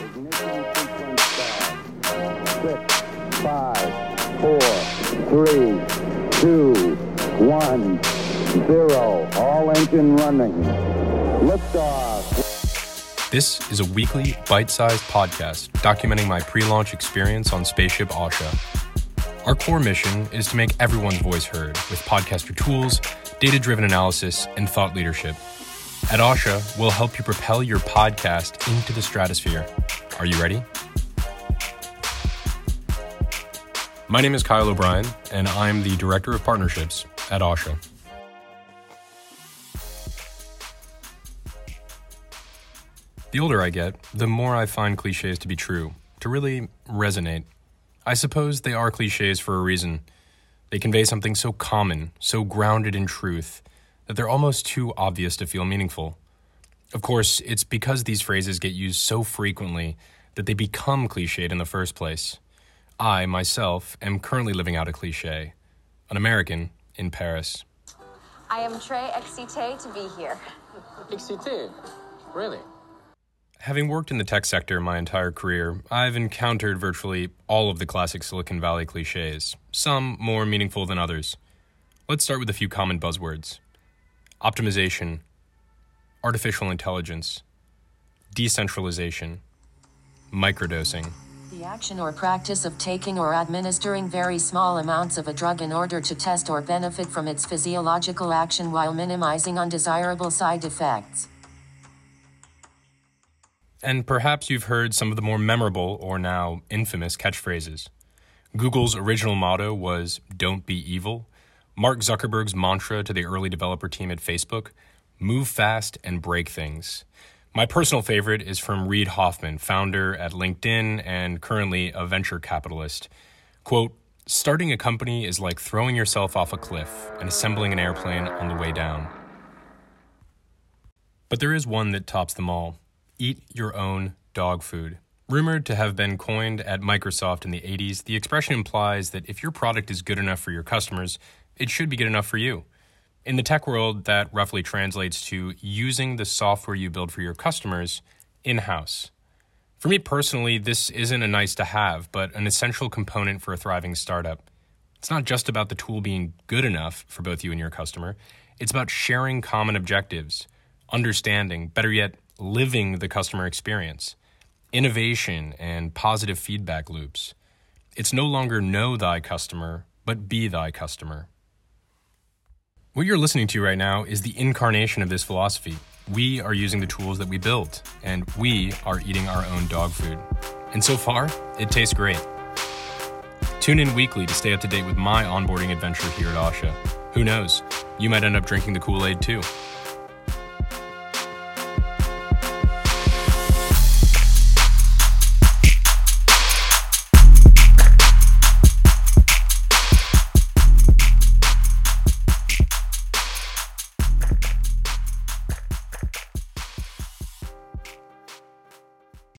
Six, five, four, three, two, one, zero. All running. This is a weekly, bite sized podcast documenting my pre launch experience on Spaceship Ausha. Our core mission is to make everyone's voice heard with podcaster tools, data driven analysis, and thought leadership. At Ausha, we'll help you propel your podcast into the stratosphere. Are you ready? My name is Kyle O'Brien, and I'm the Director of Partnerships at Ausha. The older I get, the more I find cliches to be true, to really resonate. I suppose they are cliches for a reason. They convey something so common, so grounded in truth, that they're almost too obvious to feel meaningful. Of course, it's because these phrases get used so frequently that they become cliched in the first place. I, myself, am currently living out a cliche an American in Paris. I am très excité to be here. Excité? Really? Having worked in the tech sector my entire career, I've encountered virtually all of the classic Silicon Valley cliches, some more meaningful than others. Let's start with a few common buzzwords optimization, artificial intelligence, decentralization, microdosing. The action or practice of taking or administering very small amounts of a drug in order to test or benefit from its physiological action while minimizing undesirable side effects. And perhaps you've heard some of the more memorable or now infamous catchphrases. Google's original motto was Don't be evil. Mark Zuckerberg's mantra to the early developer team at Facebook move fast and break things. My personal favorite is from Reid Hoffman, founder at LinkedIn and currently a venture capitalist. Quote, starting a company is like throwing yourself off a cliff and assembling an airplane on the way down. But there is one that tops them all eat your own dog food. Rumored to have been coined at Microsoft in the 80s, the expression implies that if your product is good enough for your customers, it should be good enough for you. In the tech world, that roughly translates to using the software you build for your customers in house. For me personally, this isn't a nice to have, but an essential component for a thriving startup. It's not just about the tool being good enough for both you and your customer, it's about sharing common objectives, understanding, better yet, living the customer experience, innovation, and positive feedback loops. It's no longer know thy customer, but be thy customer. What you're listening to right now is the incarnation of this philosophy. We are using the tools that we built, and we are eating our own dog food. And so far, it tastes great. Tune in weekly to stay up to date with my onboarding adventure here at Ausha. Who knows? You might end up drinking the Kool Aid too.